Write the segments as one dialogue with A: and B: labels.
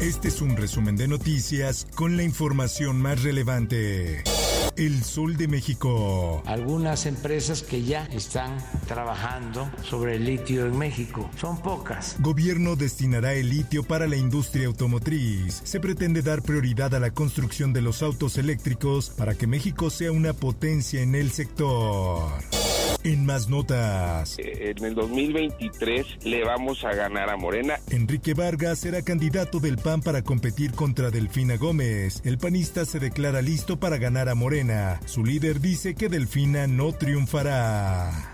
A: Este es un resumen de noticias con la información más relevante. El Sol de México.
B: Algunas empresas que ya están trabajando sobre el litio en México. Son pocas.
A: Gobierno destinará el litio para la industria automotriz. Se pretende dar prioridad a la construcción de los autos eléctricos para que México sea una potencia en el sector. En más notas.
C: En el 2023 le vamos a ganar a Morena.
A: Enrique Vargas será candidato del PAN para competir contra Delfina Gómez. El panista se declara listo para ganar a Morena. Su líder dice que Delfina no triunfará.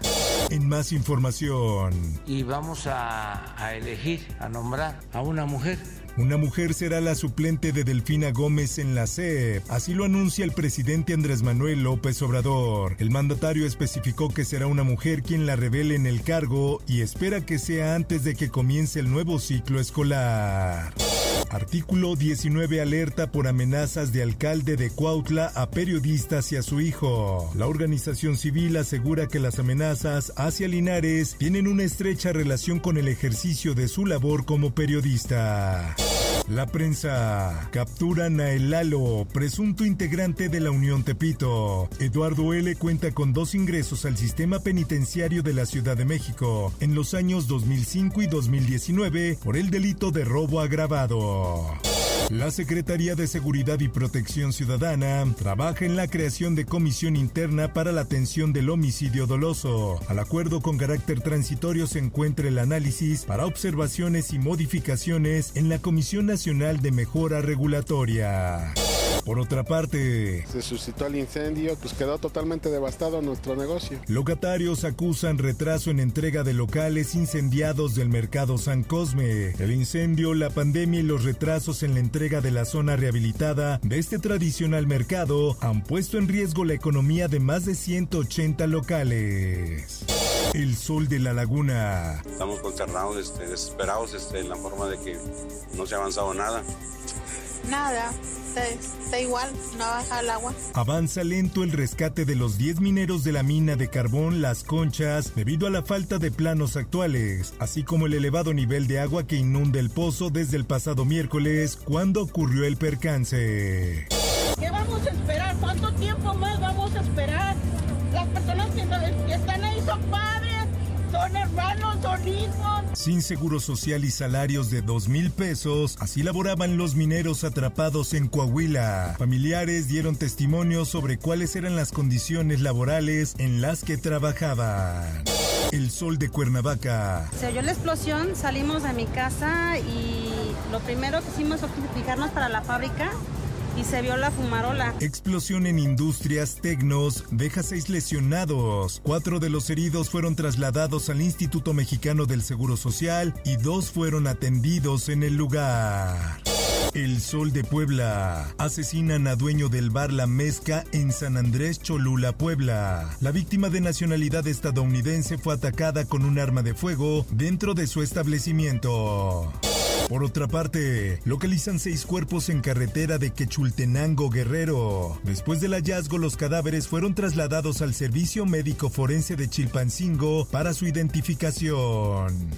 A: En más información.
B: Y vamos a, a elegir, a nombrar a una mujer
A: una mujer será la suplente de Delfina Gómez en la CEP, así lo anuncia el presidente Andrés Manuel López Obrador. El mandatario especificó que será una mujer quien la revele en el cargo y espera que sea antes de que comience el nuevo ciclo escolar. Artículo 19 alerta por amenazas de alcalde de Cuautla a periodistas y a su hijo. La organización civil asegura que las amenazas hacia Linares tienen una estrecha relación con el ejercicio de su labor como periodista. La prensa. Capturan a presunto integrante de la Unión Tepito. Eduardo L. cuenta con dos ingresos al sistema penitenciario de la Ciudad de México en los años 2005 y 2019 por el delito de robo agravado. La Secretaría de Seguridad y Protección Ciudadana trabaja en la creación de comisión interna para la atención del homicidio doloso. Al acuerdo con carácter transitorio se encuentra el análisis para observaciones y modificaciones en la Comisión Nacional de Mejora Regulatoria. Por otra parte,
D: se suscitó el incendio, pues quedó totalmente devastado nuestro negocio.
A: Locatarios acusan retraso en entrega de locales incendiados del mercado San Cosme. El incendio, la pandemia y los retrasos en la entrega de la zona rehabilitada de este tradicional mercado han puesto en riesgo la economía de más de 180 locales. El sol de la laguna.
E: Estamos consternados, este, desesperados este, en la forma de que no se ha avanzado nada.
F: Nada, está, igual, no baja el agua.
A: Avanza lento el rescate de los 10 mineros de la mina de carbón Las Conchas debido a la falta de planos actuales, así como el elevado nivel de agua que inunda el pozo desde el pasado miércoles cuando ocurrió el percance.
G: ¿Qué vamos a esperar? ¿Cuánto tiempo más vamos a esperar? Las personas que, están ahí son padres, son hermanos, son hijos.
A: Sin seguro social y salarios de dos mil pesos, así laboraban los mineros atrapados en Coahuila. Familiares dieron testimonio sobre cuáles eran las condiciones laborales en las que trabajaban. El sol de Cuernavaca.
H: Se oyó la explosión, salimos de mi casa y lo primero que hicimos fue fijarnos para la fábrica y se vio la fumarola.
A: Explosión en Industrias Tecnos deja seis lesionados. Cuatro de los heridos fueron trasladados al Instituto Mexicano del Seguro Social y dos fueron atendidos en el lugar. El Sol de Puebla. Asesinan a dueño del bar La Mezca en San Andrés Cholula, Puebla. La víctima de nacionalidad estadounidense fue atacada con un arma de fuego dentro de su establecimiento. Por otra parte, localizan seis cuerpos en carretera de Quechultenango, Guerrero. Después del hallazgo, los cadáveres fueron trasladados al Servicio Médico Forense de Chilpancingo para su identificación.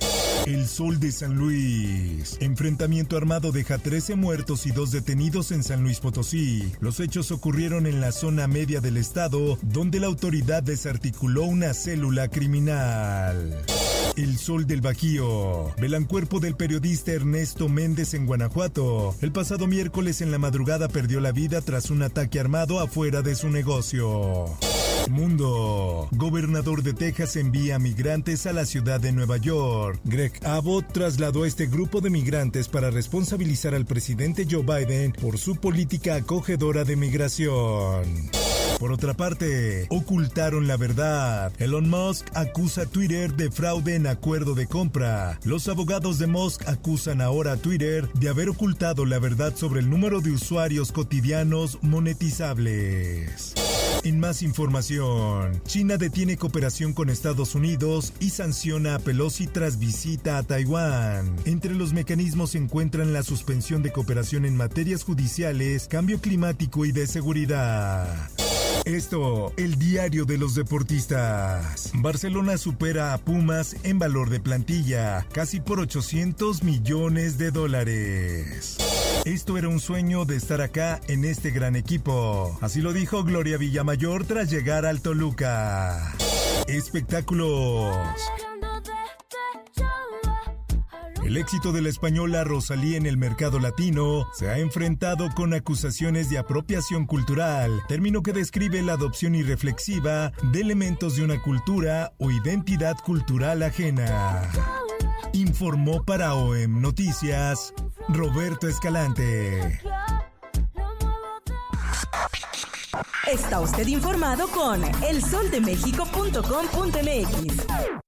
A: El Sol de San Luis. Enfrentamiento armado deja 13 muertos y dos detenidos en San Luis Potosí. Los hechos ocurrieron en la zona media del estado, donde la autoridad desarticuló una célula criminal. El Sol del Bajío. Velan cuerpo del periodista Ernesto Méndez en Guanajuato. El pasado miércoles en la madrugada perdió la vida tras un ataque armado afuera de su negocio. Mundo. Gobernador de Texas envía migrantes a la ciudad de Nueva York. Greg Abbott trasladó a este grupo de migrantes para responsabilizar al presidente Joe Biden por su política acogedora de migración. Por otra parte, ocultaron la verdad. Elon Musk acusa a Twitter de fraude en acuerdo de compra. Los abogados de Musk acusan ahora a Twitter de haber ocultado la verdad sobre el número de usuarios cotidianos monetizables. En más información, China detiene cooperación con Estados Unidos y sanciona a Pelosi tras visita a Taiwán. Entre los mecanismos se encuentran la suspensión de cooperación en materias judiciales, cambio climático y de seguridad. Esto, el diario de los deportistas. Barcelona supera a Pumas en valor de plantilla, casi por 800 millones de dólares. Esto era un sueño de estar acá en este gran equipo. Así lo dijo Gloria Villamayor tras llegar al Toluca. Espectáculos. El éxito de la española Rosalía en el mercado latino se ha enfrentado con acusaciones de apropiación cultural, término que describe la adopción irreflexiva de elementos de una cultura o identidad cultural ajena. Informó para OEM Noticias Roberto Escalante.
I: Está usted informado con elsoldemexico.com.mx.